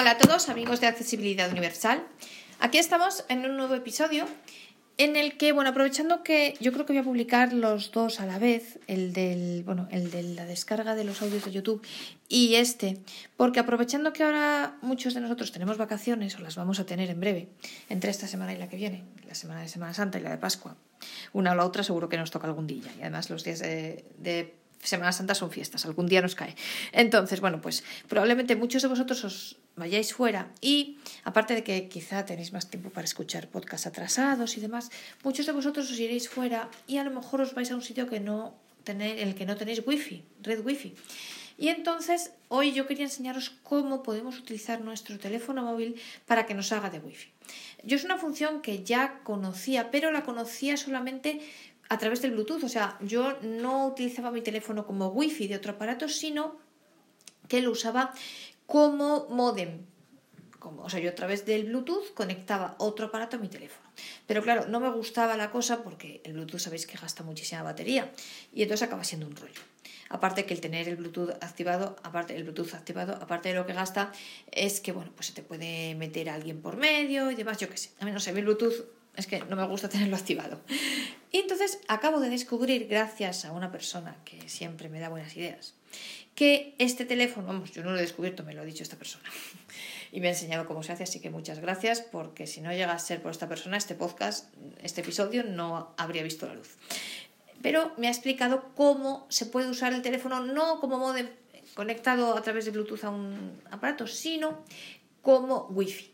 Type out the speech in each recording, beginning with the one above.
Hola a todos, amigos de Accesibilidad Universal. Aquí estamos en un nuevo episodio en el que, bueno, aprovechando que yo creo que voy a publicar los dos a la vez, el del, bueno, el de la descarga de los audios de YouTube y este, porque aprovechando que ahora muchos de nosotros tenemos vacaciones o las vamos a tener en breve, entre esta semana y la que viene, la semana de Semana Santa y la de Pascua, una o la otra seguro que nos toca algún día y además los días de, de Semana Santa son fiestas, algún día nos cae. Entonces, bueno, pues probablemente muchos de vosotros os vayáis fuera y aparte de que quizá tenéis más tiempo para escuchar podcasts atrasados y demás, muchos de vosotros os iréis fuera y a lo mejor os vais a un sitio que no tenéis, en el que no tenéis wifi, red wifi. Y entonces hoy yo quería enseñaros cómo podemos utilizar nuestro teléfono móvil para que nos haga de wifi. Yo es una función que ya conocía, pero la conocía solamente a través del Bluetooth. O sea, yo no utilizaba mi teléfono como wifi de otro aparato, sino que lo usaba como modem. Como, o sea, yo a través del Bluetooth conectaba otro aparato a mi teléfono. Pero claro, no me gustaba la cosa porque el Bluetooth sabéis que gasta muchísima batería y entonces acaba siendo un rollo. Aparte que el tener el Bluetooth activado, aparte el Bluetooth activado, aparte de lo que gasta, es que bueno, pues se te puede meter alguien por medio y demás, yo qué sé. A mí no sé, mi Bluetooth es que no me gusta tenerlo activado. Y entonces acabo de descubrir, gracias a una persona que siempre me da buenas ideas, que este teléfono, vamos, yo no lo he descubierto, me lo ha dicho esta persona. Y me ha enseñado cómo se hace, así que muchas gracias, porque si no llega a ser por esta persona, este podcast, este episodio no habría visto la luz. Pero me ha explicado cómo se puede usar el teléfono no como modem conectado a través de Bluetooth a un aparato, sino como Wi-Fi.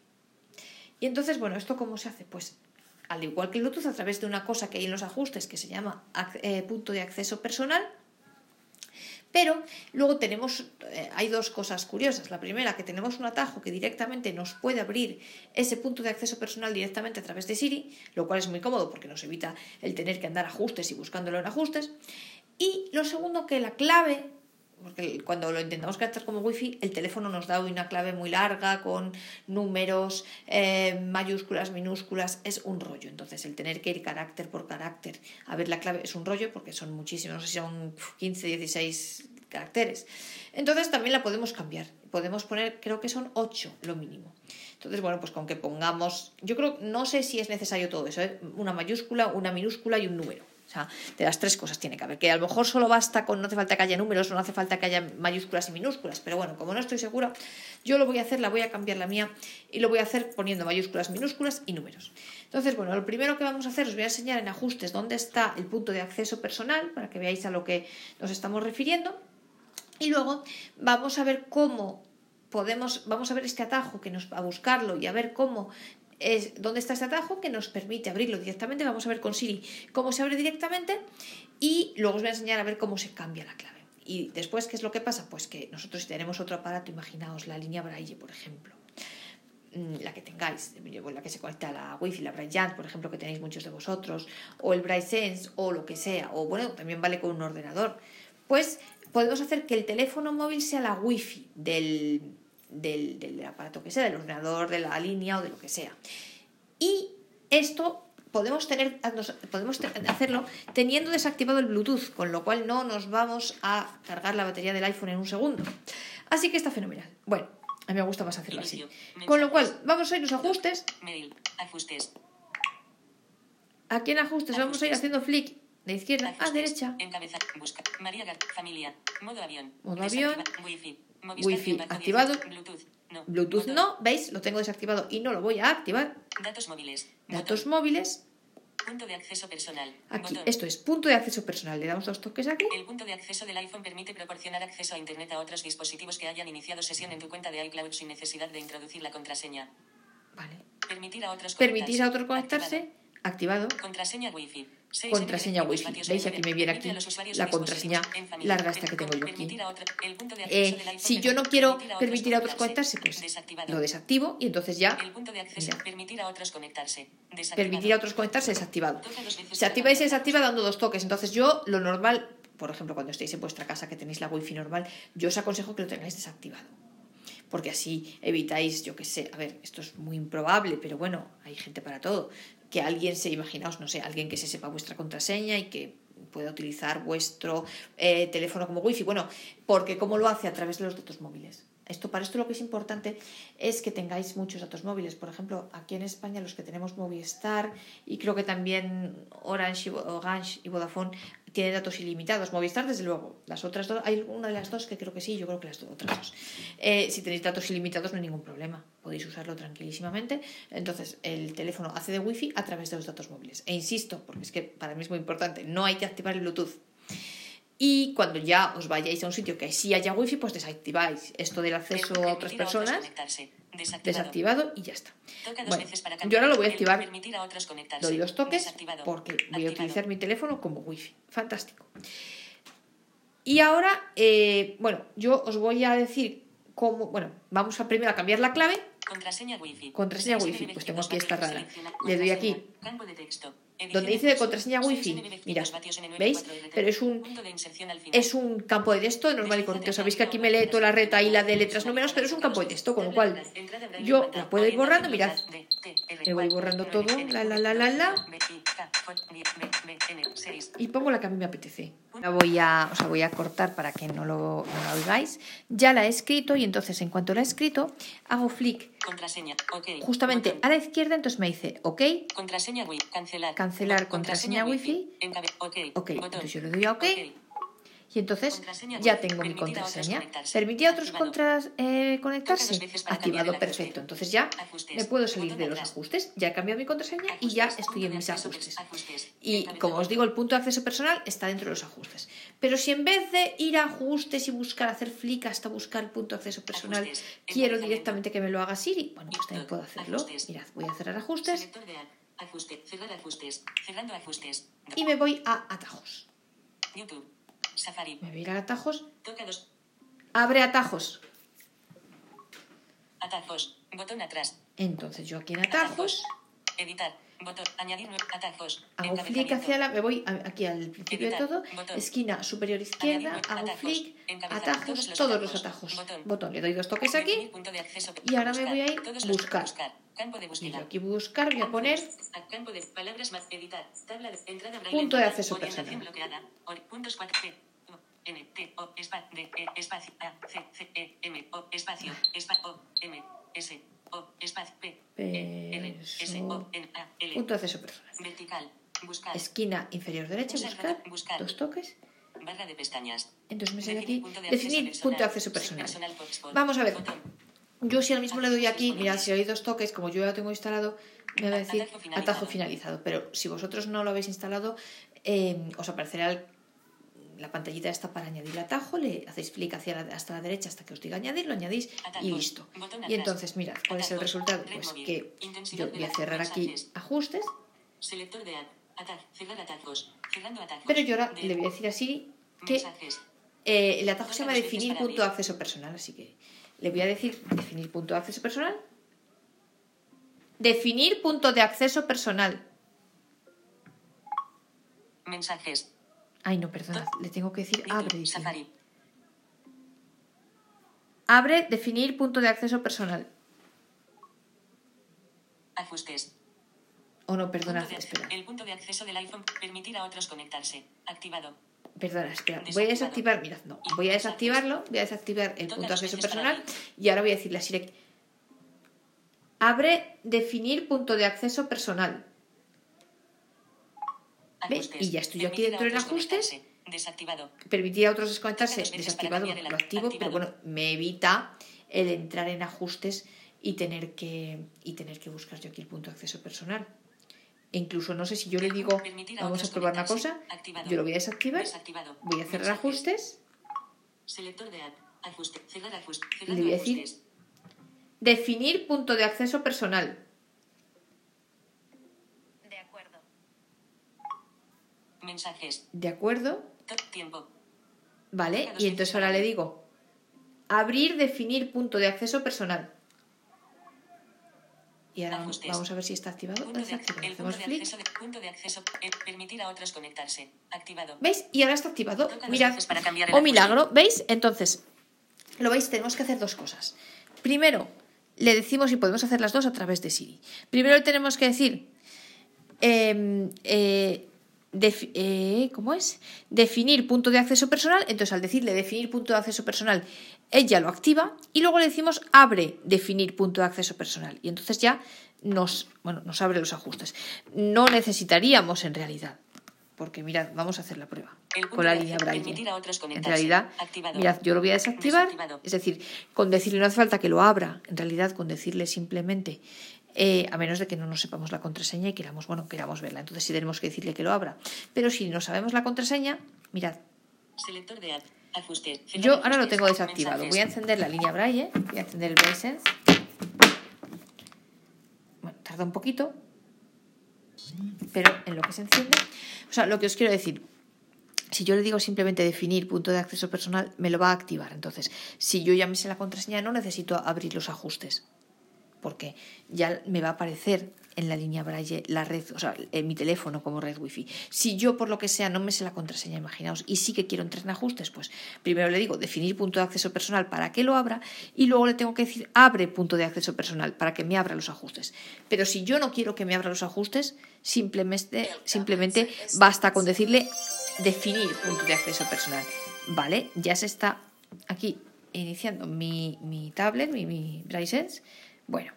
Y entonces, bueno, ¿esto cómo se hace? Pues al igual que el a través de una cosa que hay en los ajustes que se llama eh, punto de acceso personal. Pero luego tenemos, eh, hay dos cosas curiosas. La primera, que tenemos un atajo que directamente nos puede abrir ese punto de acceso personal directamente a través de Siri, lo cual es muy cómodo porque nos evita el tener que andar ajustes y buscándolo en ajustes. Y lo segundo, que la clave porque cuando lo intentamos captar como wifi, el teléfono nos da una clave muy larga con números, eh, mayúsculas, minúsculas, es un rollo. Entonces, el tener que ir carácter por carácter a ver la clave es un rollo porque son muchísimos, no sé si son 15, 16 caracteres. Entonces, también la podemos cambiar. Podemos poner, creo que son 8 lo mínimo. Entonces, bueno, pues con que pongamos, yo creo, no sé si es necesario todo eso, ¿eh? una mayúscula, una minúscula y un número sea, de las tres cosas tiene que haber. Que a lo mejor solo basta con, no hace falta que haya números, no hace falta que haya mayúsculas y minúsculas. Pero bueno, como no estoy segura, yo lo voy a hacer, la voy a cambiar la mía y lo voy a hacer poniendo mayúsculas, minúsculas y números. Entonces, bueno, lo primero que vamos a hacer, os voy a enseñar en ajustes dónde está el punto de acceso personal para que veáis a lo que nos estamos refiriendo. Y luego vamos a ver cómo podemos, vamos a ver este atajo que nos, a buscarlo y a ver cómo es dónde está ese atajo que nos permite abrirlo directamente. Vamos a ver con Siri cómo se abre directamente y luego os voy a enseñar a ver cómo se cambia la clave. Y después, ¿qué es lo que pasa? Pues que nosotros si tenemos otro aparato, imaginaos la línea Braille, por ejemplo, mm, la que tengáis, la que se conecta a la Wi-Fi, la Braille por ejemplo, que tenéis muchos de vosotros, o el Braille Sense, o lo que sea, o bueno, también vale con un ordenador, pues podemos hacer que el teléfono móvil sea la Wi-Fi del, del, aparato que sea, del ordenador, de la línea o de lo que sea. Y esto podemos, tener, podemos hacerlo teniendo desactivado el Bluetooth, con lo cual no nos vamos a cargar la batería del iPhone en un segundo. Así que está fenomenal. Bueno, a mí me gusta más hacerlo así. Con lo cual, vamos a ir los ajustes. Aquí en ajustes vamos a ir haciendo flick de izquierda a derecha. Modo avión. Modo avión. Wi-Fi activado. Bluetooth no. ¿Veis? Lo tengo desactivado y no lo voy a activar. Datos móviles. Datos móviles. Punto de acceso personal. Aquí, esto es punto de acceso personal. Le damos dos toques aquí. El punto de acceso del iPhone permite proporcionar acceso a Internet a otros dispositivos que hayan iniciado sesión en tu cuenta de iCloud sin necesidad de introducir la contraseña. Vale. Permitir a otros Permitir a otros conectarse. Activado. Contraseña Wi-Fi contraseña Wi-Fi. ¿Veis? Aquí me viene aquí la contraseña larga esta que tengo yo aquí. Eh, si yo no quiero permitir a otros conectarse, pues lo desactivo y entonces ya... Permitir a otros conectarse. Permitir a otros conectarse desactivado. Se activa y se desactiva dando dos toques. Entonces yo lo normal, por ejemplo, cuando estéis en vuestra casa que tenéis la Wi-Fi normal, yo os aconsejo que lo tengáis desactivado porque así evitáis, yo qué sé, a ver, esto es muy improbable, pero bueno, hay gente para todo, que alguien se, imaginaos, no sé, alguien que se sepa vuestra contraseña y que pueda utilizar vuestro eh, teléfono como wifi. Bueno, porque ¿cómo lo hace? A través de los datos móviles. Esto, para esto lo que es importante es que tengáis muchos datos móviles. Por ejemplo, aquí en España los que tenemos Movistar y creo que también Orange y, Orange y Vodafone tienen datos ilimitados. Movistar, desde luego. Las otras dos, hay una de las dos que creo que sí, yo creo que las otras dos. Eh, si tenéis datos ilimitados no hay ningún problema. Podéis usarlo tranquilísimamente. Entonces, el teléfono hace de wifi a través de los datos móviles. E insisto, porque es que para mí es muy importante, no hay que activar el Bluetooth. Y cuando ya os vayáis a un sitio que sí haya wifi, pues desactiváis esto del acceso a otras personas. Desactivado. y ya está. Bueno, yo ahora lo voy a activar. Doy dos toques porque voy a utilizar mi teléfono como wifi. Fantástico. Y ahora, eh, bueno, yo os voy a decir cómo. Bueno, vamos a primero a cambiar la clave. Contraseña wifi. Contraseña wifi. Pues tengo aquí esta rara. Le doy aquí. Donde dice de contraseña wifi, mira, ¿veis? Pero es un, es un campo de texto normal y correcto. Sabéis que aquí me lee toda la reta y la de letras números, pero es un campo de texto, con lo cual yo la puedo ir borrando, mirad, me voy borrando todo, la, la, la, la, la, y pongo la que a mí me apetece. La voy a, o sea, voy a cortar para que no lo, no lo oigáis. Ya la he escrito y entonces en cuanto la he escrito, hago flick Contraseña. Justamente a la izquierda, entonces me dice OK. Contraseña wifi. Cancelar. Cancelar contraseña, wifi. Ok. Entonces yo le doy a OK. Y entonces ya tengo mi contraseña. ¿Permitía a otros contras, eh, conectarse? Activado, perfecto. Entonces ya me puedo salir de los ajustes. Ya he cambiado mi contraseña y ya estoy en mis ajustes. Y como os digo, el punto de acceso personal está dentro de los ajustes. Pero si en vez de ir a ajustes y buscar, hacer flick hasta buscar el punto de acceso personal, quiero directamente que me lo haga Siri, bueno, pues también puedo hacerlo. Mirad, voy a cerrar ajustes. Y me voy a atajos. YouTube. Safari. Me voy a ir a atajos. Toca dos. Abre atajos. Atajos. Botón atrás. Entonces yo aquí en atajos. Editar. Botón. Añadir atajos. Hago flick hacia la. Me voy aquí al principio de todo. Esquina superior izquierda. Hago flick. Atajos. Todos los atajos. Botón. Le doy dos toques aquí. Y ahora me voy a ir buscar. Campo de búsqueda. Y aquí buscar voy a poner campo de palabras más editar. Tabla de entrada punto de acceso personal. bloqueada. Puntos 4 P. N T O espacio E espacio A C C E M O espacio espacio O M S O espacio P E R S O N A L punto de acceso personal. Vertical. Buscar. Esquina inferior derecha, buscar, buscar. dos toques. Barra de pestañas. Entonces me sale aquí definir punto de acceso personal. Vamos a ver. Yo si ahora mismo le doy aquí, mirad, si hay dos toques, como yo ya lo tengo instalado, me va a decir atajo finalizado. Pero si vosotros no lo habéis instalado, eh, os aparecerá la pantallita esta para añadir el atajo, le hacéis clic hacia hasta la derecha hasta que os diga añadir, lo añadís y listo. Y entonces, mirad, ¿cuál es el resultado? Pues que yo voy a cerrar aquí ajustes. Pero yo ahora le voy a decir así que eh, el atajo se llama definir punto de acceso personal, así que le voy a decir definir punto de acceso personal. Definir punto de acceso personal. Mensajes. Ay, no, perdona. Le tengo que decir abre. Abre, definir punto de acceso personal. Ajustes. O no, perdona, espera. El punto de acceso del iPhone permitir a otros conectarse. Activado. Perdona, espera. Voy a desactivar, mirad, no. Voy a desactivarlo, voy a desactivar el punto de acceso personal y ahora voy a decirle a Siri. Abre definir punto de acceso personal. ¿Ves? Y ya estoy yo aquí dentro en ajustes. Desactivado. Permitir a otros desconectarse. Desactivado, lo activo, pero bueno, me evita el entrar en ajustes y tener que, y tener que buscar yo aquí el punto de acceso personal. E incluso no sé si yo le digo, vamos a probar una cosa, yo lo voy a desactivar, voy a cerrar ajustes, le voy a decir definir punto de acceso personal. De acuerdo. Mensajes. De acuerdo. Tiempo. Vale, y entonces ahora le digo abrir, definir punto de acceso personal. Y ahora vamos a ver si está activado. Punto de, punto de acceso, eh, permitir a otros conectarse. Activado. ¿Veis? Y ahora está activado. Mirad. o oh, milagro. ¿Veis? Entonces, lo veis, tenemos que hacer dos cosas. Primero, le decimos y podemos hacer las dos a través de Siri. Primero tenemos que decir, em, eh, defi- eh, ¿cómo es? Definir punto de acceso personal. Entonces, al decirle definir punto de acceso personal, ella lo activa y luego le decimos abre definir punto de acceso personal. Y entonces ya nos, bueno, nos abre los ajustes. No necesitaríamos en realidad. Porque mirad, vamos a hacer la prueba con la línea braille. a otros En realidad, Activado. mirad, yo lo voy a desactivar. Desactivado. Es decir, con decirle no hace falta que lo abra. En realidad, con decirle simplemente, eh, a menos de que no nos sepamos la contraseña y queramos, bueno, queramos verla. Entonces sí tenemos que decirle que lo abra. Pero si no sabemos la contraseña, mirad, Selector de ajustes. yo ahora lo tengo desactivado. Mensajes. Voy a encender la línea braille, voy a encender el braille. Bueno, tarda un poquito, pero en lo que se enciende. O sea, lo que os quiero decir, si yo le digo simplemente definir punto de acceso personal, me lo va a activar. Entonces, si yo ya me sé la contraseña, no necesito abrir los ajustes, porque ya me va a aparecer en la línea braille la red, o sea, en mi teléfono como red wifi. Si yo por lo que sea no me sé la contraseña, imaginaos, y sí que quiero entrar en ajustes, pues primero le digo definir punto de acceso personal para que lo abra y luego le tengo que decir abre punto de acceso personal para que me abra los ajustes. Pero si yo no quiero que me abra los ajustes, simplemente, simplemente basta con decirle definir punto de acceso personal. Vale, ya se está aquí iniciando mi, mi tablet, mi, mi Braille Sense. Bueno,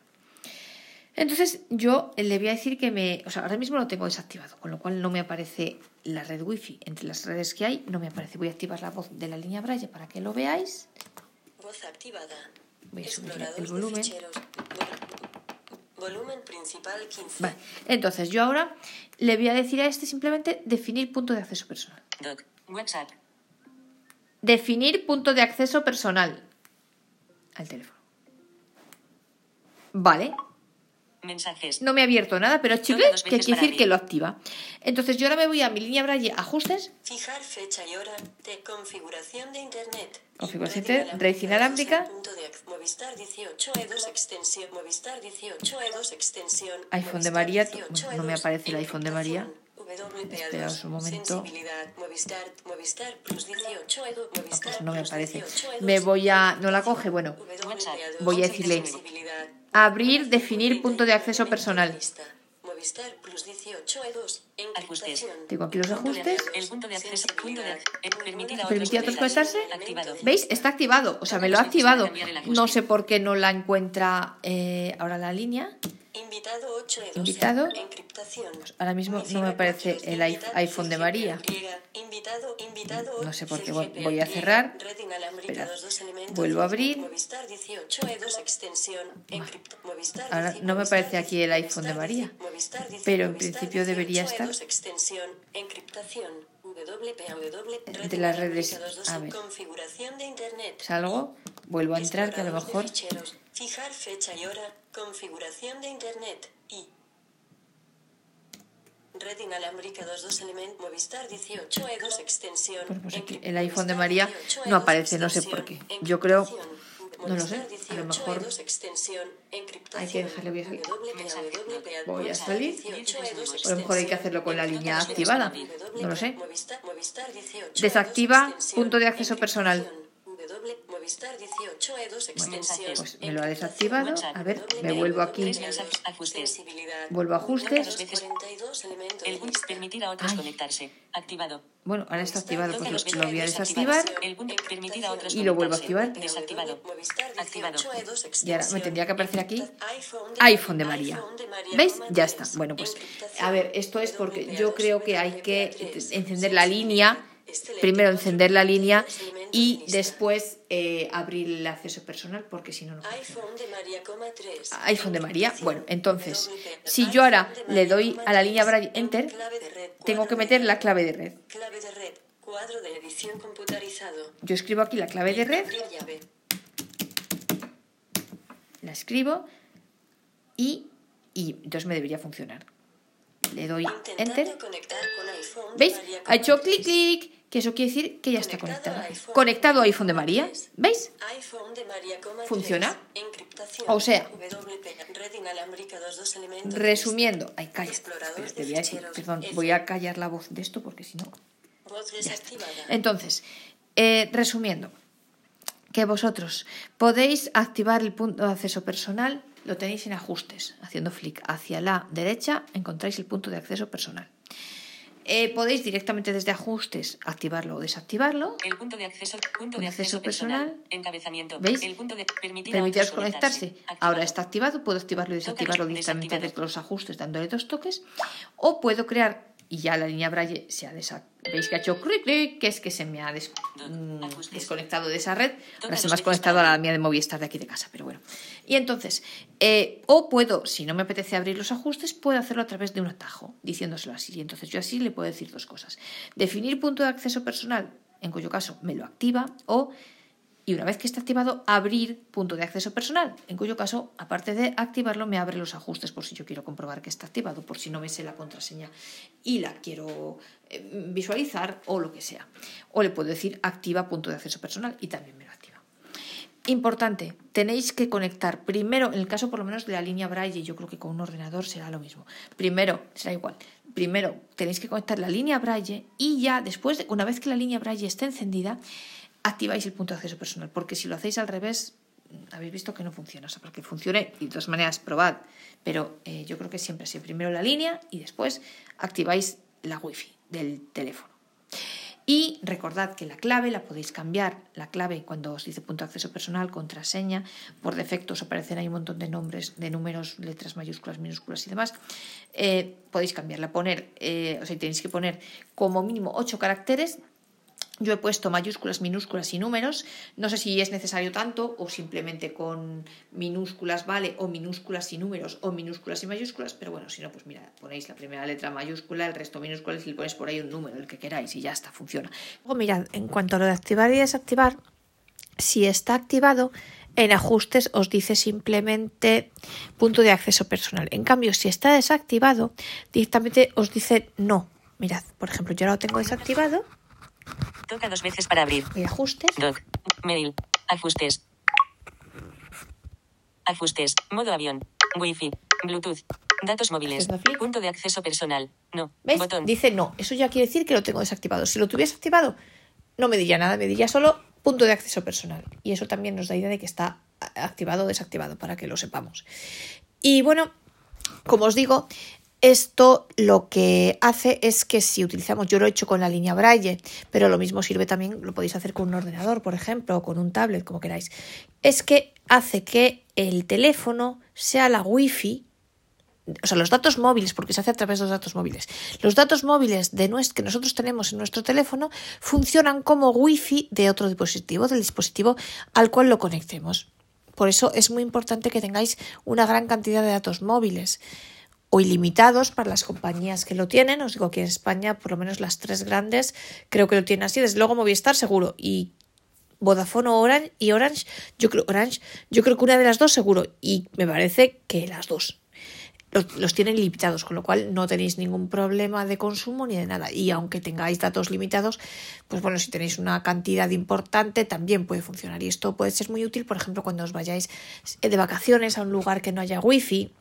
entonces yo le voy a decir que me... O sea, ahora mismo lo tengo desactivado, con lo cual no me aparece la red wifi. Entre las redes que hay no me aparece. Voy a activar la voz de la línea Braille para que lo veáis. Voz activada. Voy a subir el volumen. Volumen principal 15. Vale, entonces yo ahora le voy a decir a este simplemente definir punto de acceso personal. Doc. WhatsApp. Definir punto de acceso personal al teléfono. Vale, Mensajes. no me ha abierto nada, pero chicle, que quiere decir mí. que lo activa. Entonces yo ahora me voy a mi línea Braille ajustes, Fijar fecha y hora de configuración de internet. Configuración de- red inalámbrica. Movistar 18 E2 extensión. Movistar 18 E2 extensión. iPhone de María, 18 no me E2, aparece el iPhone de María. encriptación. WPA2, Esperaos un momento. Sensibilidad. Movistar, Movistar Plus 18 E2. Ah, Movistar pues no me aparece. 18 E2. Me voy a... ¿No la coge? Bueno, WPA2, voy a decirle. Abrir, definir punto de acceso personal. Movistar Plus 18 E2. Ajustes. Tengo aquí los ajustes. El punto de acceso. Punto de ac- Permitir a otros ¿Permitir a otros conectarse. ¿Veis? Está activado. O sea, me lo ha activado. No sé por qué no la encuentra eh, ahora la línea. Invitado 8 E2. Invitado. Encriptación. Ahora mismo no me aparece el i- iPhone de María. No sé por qué. Voy a cerrar. Espera. Vuelvo a abrir. Movistar 18 E2 extensión. Encript- Movistar Ahora 18, no me aparece aquí el 18, iPhone de María. 18, Movistar 18, Pero en principio debería 18, estar. E2 extensión. Encriptación. De las redes. A ver. Configuración de internet. Salgo, vuelvo a entrar, que a lo mejor... ficheros. Fijar fecha y hora. Configuración de internet. Y. Red inalámbrica 22 element Movistar 18 E2 extensión. Pues, pues aquí Encri- el iPhone de María 18 no E2 aparece, no sé por qué. Yo creo-. No lo sé, a lo 18 mejor- E2 extensión. Encriptación. Hay que dejarle, voy a salir. Voy a Movistar salir. 18 E2 A lo mejor hay que hacerlo con la línea activada. No lo sé. Movistar- Movistar 18 Desactiva E2 extensión. punto de acceso personal. W Movistar 18 E2 extensión. Pues me lo ha desactivado. A ver, me vuelvo aquí. Vuelvo a ajustes. Dos veces. 42 elementos. El permitir a otros conectarse. Activado. Bueno, ahora está activado, pues lo, lo voy a desactivar. Y lo vuelvo a activar. Desactivado. Movistar Activado. 18 E2 Y ahora me tendría que aparecer aquí iPhone de María. ¿Veis? Ya está. Bueno, pues a ver, esto es porque WPA2, yo creo que hay que WPA3. encender la línea, primero encender la línea y después eh, abrir el acceso personal porque si no, no funciona. iPhone de María, coma tres. iPhone de María. Bueno, entonces, si yo ahora le doy a la línea. Braille Enter, tengo que meter la clave de red. Clave de red. Cuadro de edición computarizado. Yo escribo aquí la clave de red, la escribo y, y entonces me debería funcionar. Le doy Enter. ¿Veis? Ha hecho clic, clic, que eso quiere decir que ya está Conectado. Conectado a iPhone de María. ¿Veis? iPhone de María, ¿Funciona? O sea- WP, red inalámbrica, dos, dos elementos. Resumiendo, ay, calla. Te voy a decir, perdón, voy a callar la voz de esto porque si no. Entonces, eh, resumiendo, que vosotros podéis activar el punto de acceso personal, lo tenéis en ajustes. Haciendo flick hacia la derecha encontráis el punto de acceso personal. Eh, podéis directamente desde ajustes activarlo o desactivarlo. El punto de acceso, punto de Acceso personal. personal. Encabezamiento. ¿Veis? El punto de permitir otros conectarse. Ahora está activado, puedo activarlo y desactivarlo directamente desde los ajustes dándole dos toques. O puedo crear, y ya la línea Braille se ha desactivado. Veis que ha hecho clic, clic, que es que se me ha des- mm, desconectado de esa red. Ahora se me ha veces conectado a la mía de Movistar de aquí de casa, pero bueno. Y entonces, eh, o puedo, si no me apetece abrir los ajustes, puedo hacerlo a través de un atajo, diciéndoselo así. Y entonces yo así le puedo decir dos cosas. Definir punto de acceso personal, en cuyo caso me lo activa, o y una vez que esté activado, abrir punto de acceso personal, en cuyo caso, aparte de activarlo, me abre los ajustes por si yo quiero comprobar que está activado, por si no me sé la contraseña y la quiero eh, visualizar o lo que sea. O le puedo decir activa punto de acceso personal y también me lo activa. Importante, tenéis que conectar primero, en el caso por lo menos de la línea Braille, yo creo que con un ordenador será lo mismo. Primero, será igual. Primero tenéis que conectar la línea Braille y ya después, de, una vez que la línea Braille esté encendida, activáis el punto de acceso personal. Porque si lo hacéis al revés, habéis visto que no funciona. O sea, para que funcione, y de todas maneras, probad. Pero eh, yo creo que siempre así. Primero la línea y después activáis la wifi del teléfono. Y recordad que la clave la podéis cambiar. La clave cuando os dice punto de acceso personal, contraseña, por defecto os aparecerá ahí un montón de nombres, de números, letras mayúsculas, minúsculas y demás. Eh, podéis cambiarla, poner, eh, o sea, tenéis que poner como mínimo 8 caracteres. Yo he puesto mayúsculas, minúsculas y números. No sé si es necesario tanto o simplemente con minúsculas vale o minúsculas y números o minúsculas y mayúsculas, pero bueno, si no, pues mira, ponéis la primera letra mayúscula, el resto minúsculas y le ponéis por ahí un número, el que queráis y ya está, funciona. Luego mirad, en cuanto a lo de activar y desactivar, si está activado, en ajustes os dice simplemente punto de acceso personal. En cambio, si está desactivado, directamente os dice no. Mirad, por ejemplo, yo ahora lo tengo desactivado. Toca dos veces para abrir. Ajustes. Doc. Mail. Ajustes. Ajustes. Modo avión. Wi-Fi. Bluetooth. Datos móviles. Punto de acceso personal. No. Botón. Dice no. Eso ya quiere decir que lo tengo desactivado. Si lo tuviese activado, no me diría nada, me diría solo punto de acceso personal. Y eso también nos da idea de que está activado o desactivado, para que lo sepamos. Y bueno, como os digo, esto lo que hace es que si utilizamos, yo lo he hecho con la línea Braille, pero lo mismo sirve también, lo podéis hacer con un ordenador, por ejemplo, o con un tablet, como queráis, es que hace que el teléfono sea la wifi o sea, los datos móviles, porque se hace a través de los datos móviles. Los datos móviles de que nosotros tenemos en nuestro teléfono funcionan como wifi de otro dispositivo, del dispositivo al cual lo conectemos. Por eso es muy importante que tengáis una gran cantidad de datos móviles o ilimitados para las compañías que lo tienen. Os digo que en España, por lo menos las tres grandes, creo que lo tienen así. Desde luego Movistar seguro y Vodafone Orange y Orange, yo creo Orange, yo creo que una de las dos seguro y me parece que las dos los, tienen limitados, con lo cual no tenéis ningún problema de consumo ni de nada. Y aunque tengáis datos limitados, pues bueno, si tenéis una cantidad importante también puede funcionar. Y esto puede ser muy útil, por ejemplo, cuando os vayáis de vacaciones a un lugar que no haya wifi.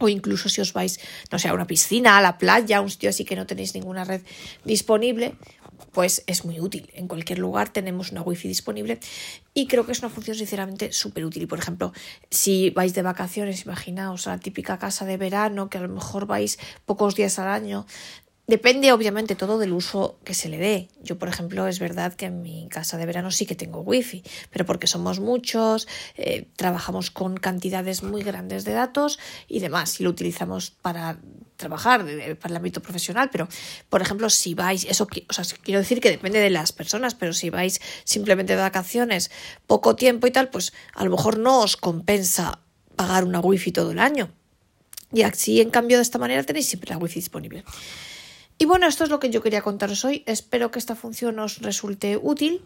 O incluso si os vais, no sé, a una piscina, a la playa, a un sitio así que no tenéis ninguna red disponible, pues es muy útil. En cualquier lugar tenemos una wifi disponible y creo que es una función sinceramente súper útil. Y por ejemplo, si vais de vacaciones, imaginaos a la típica casa de verano, que a lo mejor vais pocos días al año. Depende obviamente todo del uso que se le dé. Yo, por ejemplo, es verdad que en mi casa de verano sí que tengo wifi, pero porque somos muchos, eh, trabajamos con cantidades muy grandes de datos y demás, y lo utilizamos para trabajar para el ámbito profesional, pero por ejemplo, si vais, eso o sea, quiero decir que depende de las personas, pero si vais simplemente de vacaciones, poco tiempo y tal, pues a lo mejor no os compensa pagar una wifi todo el año. Y así, en cambio, de esta manera tenéis siempre la wifi disponible. Y bueno, esto es lo que yo quería contaros hoy. Espero que esta función os resulte útil.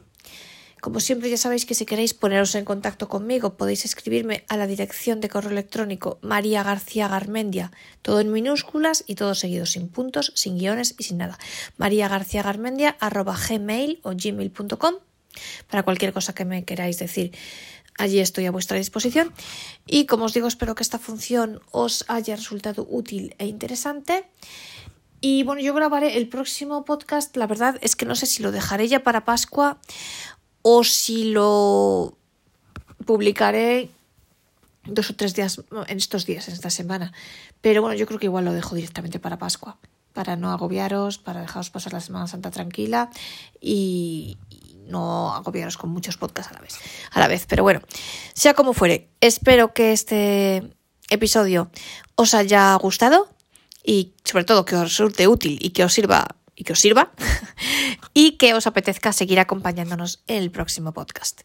Como siempre ya sabéis que si queréis poneros en contacto conmigo podéis escribirme a la dirección de correo electrónico María García todo en minúsculas y todo seguido, sin puntos, sin guiones y sin nada. María García gmail o gmail.com para cualquier cosa que me queráis decir. Allí estoy a vuestra disposición. Y como os digo, espero que esta función os haya resultado útil e interesante. Y bueno, yo grabaré el próximo podcast. La verdad es que no sé si lo dejaré ya para Pascua o si lo publicaré dos o tres días en estos días, en esta semana. Pero bueno, yo creo que igual lo dejo directamente para Pascua. para no agobiaros, para dejaros pasar la Semana Santa tranquila y, no agobiaros con muchos podcasts a la vez. A la vez, pero bueno, sea como fuere, espero que este episodio os haya gustado y sobre todo que os resulte útil y que os sirva y que os sirva y que os apetezca seguir acompañándonos en el próximo podcast.